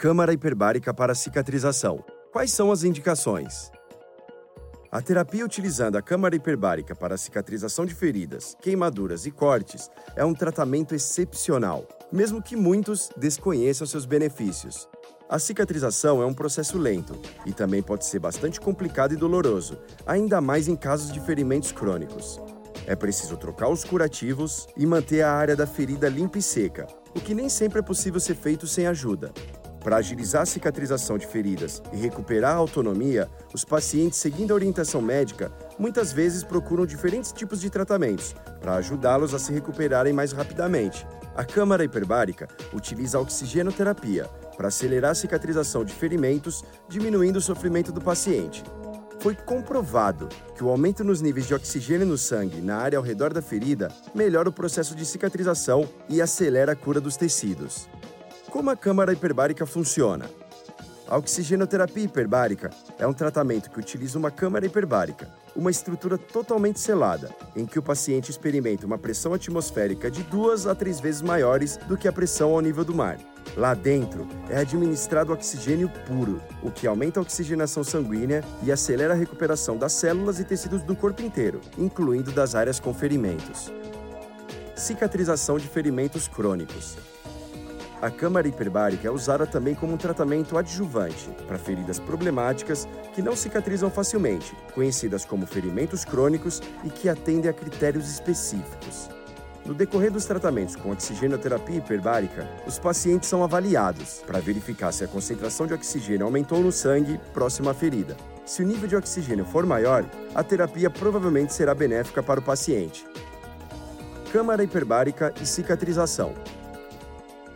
Câmara hiperbárica para cicatrização. Quais são as indicações? A terapia utilizando a câmara hiperbárica para cicatrização de feridas, queimaduras e cortes é um tratamento excepcional, mesmo que muitos desconheçam seus benefícios. A cicatrização é um processo lento e também pode ser bastante complicado e doloroso, ainda mais em casos de ferimentos crônicos. É preciso trocar os curativos e manter a área da ferida limpa e seca, o que nem sempre é possível ser feito sem ajuda. Para agilizar a cicatrização de feridas e recuperar a autonomia, os pacientes, seguindo a orientação médica, muitas vezes procuram diferentes tipos de tratamentos para ajudá-los a se recuperarem mais rapidamente. A câmara hiperbárica utiliza a oxigenoterapia para acelerar a cicatrização de ferimentos, diminuindo o sofrimento do paciente. Foi comprovado que o aumento nos níveis de oxigênio no sangue na área ao redor da ferida melhora o processo de cicatrização e acelera a cura dos tecidos. Como a câmara hiperbárica funciona? A oxigenoterapia hiperbárica é um tratamento que utiliza uma câmara hiperbárica, uma estrutura totalmente selada, em que o paciente experimenta uma pressão atmosférica de duas a três vezes maiores do que a pressão ao nível do mar. Lá dentro é administrado oxigênio puro, o que aumenta a oxigenação sanguínea e acelera a recuperação das células e tecidos do corpo inteiro, incluindo das áreas com ferimentos. Cicatrização de ferimentos crônicos. A câmara hiperbárica é usada também como um tratamento adjuvante para feridas problemáticas que não cicatrizam facilmente, conhecidas como ferimentos crônicos e que atendem a critérios específicos. No decorrer dos tratamentos com oxigenoterapia hiperbárica, os pacientes são avaliados para verificar se a concentração de oxigênio aumentou no sangue próximo à ferida. Se o nível de oxigênio for maior, a terapia provavelmente será benéfica para o paciente. Câmara hiperbárica e cicatrização.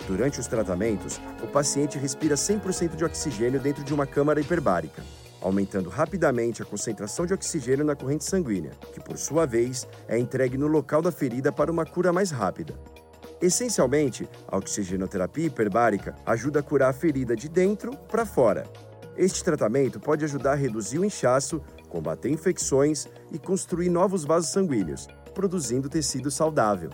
Durante os tratamentos, o paciente respira 100% de oxigênio dentro de uma câmara hiperbárica, aumentando rapidamente a concentração de oxigênio na corrente sanguínea, que por sua vez é entregue no local da ferida para uma cura mais rápida. Essencialmente, a oxigenoterapia hiperbárica ajuda a curar a ferida de dentro para fora. Este tratamento pode ajudar a reduzir o inchaço, combater infecções e construir novos vasos sanguíneos, produzindo tecido saudável.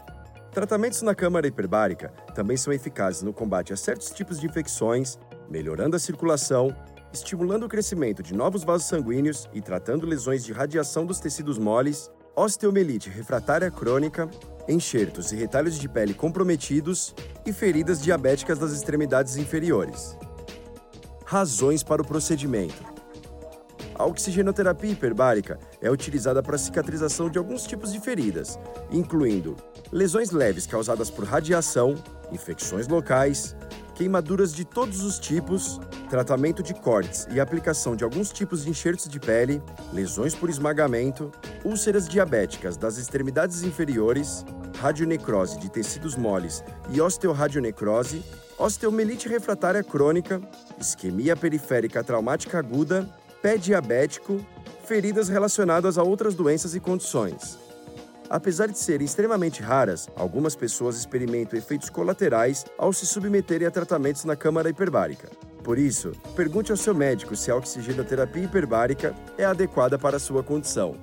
Tratamentos na câmara hiperbárica também são eficazes no combate a certos tipos de infecções, melhorando a circulação, estimulando o crescimento de novos vasos sanguíneos e tratando lesões de radiação dos tecidos moles, osteomielite refratária crônica, enxertos e retalhos de pele comprometidos e feridas diabéticas das extremidades inferiores. Razões para o procedimento. A oxigenoterapia hiperbárica é utilizada para cicatrização de alguns tipos de feridas, incluindo lesões leves causadas por radiação, infecções locais, queimaduras de todos os tipos, tratamento de cortes e aplicação de alguns tipos de enxertos de pele, lesões por esmagamento, úlceras diabéticas das extremidades inferiores, radionecrose de tecidos moles e osteoradionecrose, osteomielite refratária crônica, isquemia periférica traumática aguda pé diabético, feridas relacionadas a outras doenças e condições. Apesar de serem extremamente raras, algumas pessoas experimentam efeitos colaterais ao se submeterem a tratamentos na câmara hiperbárica. Por isso, pergunte ao seu médico se a oxigenoterapia hiperbárica é adequada para a sua condição.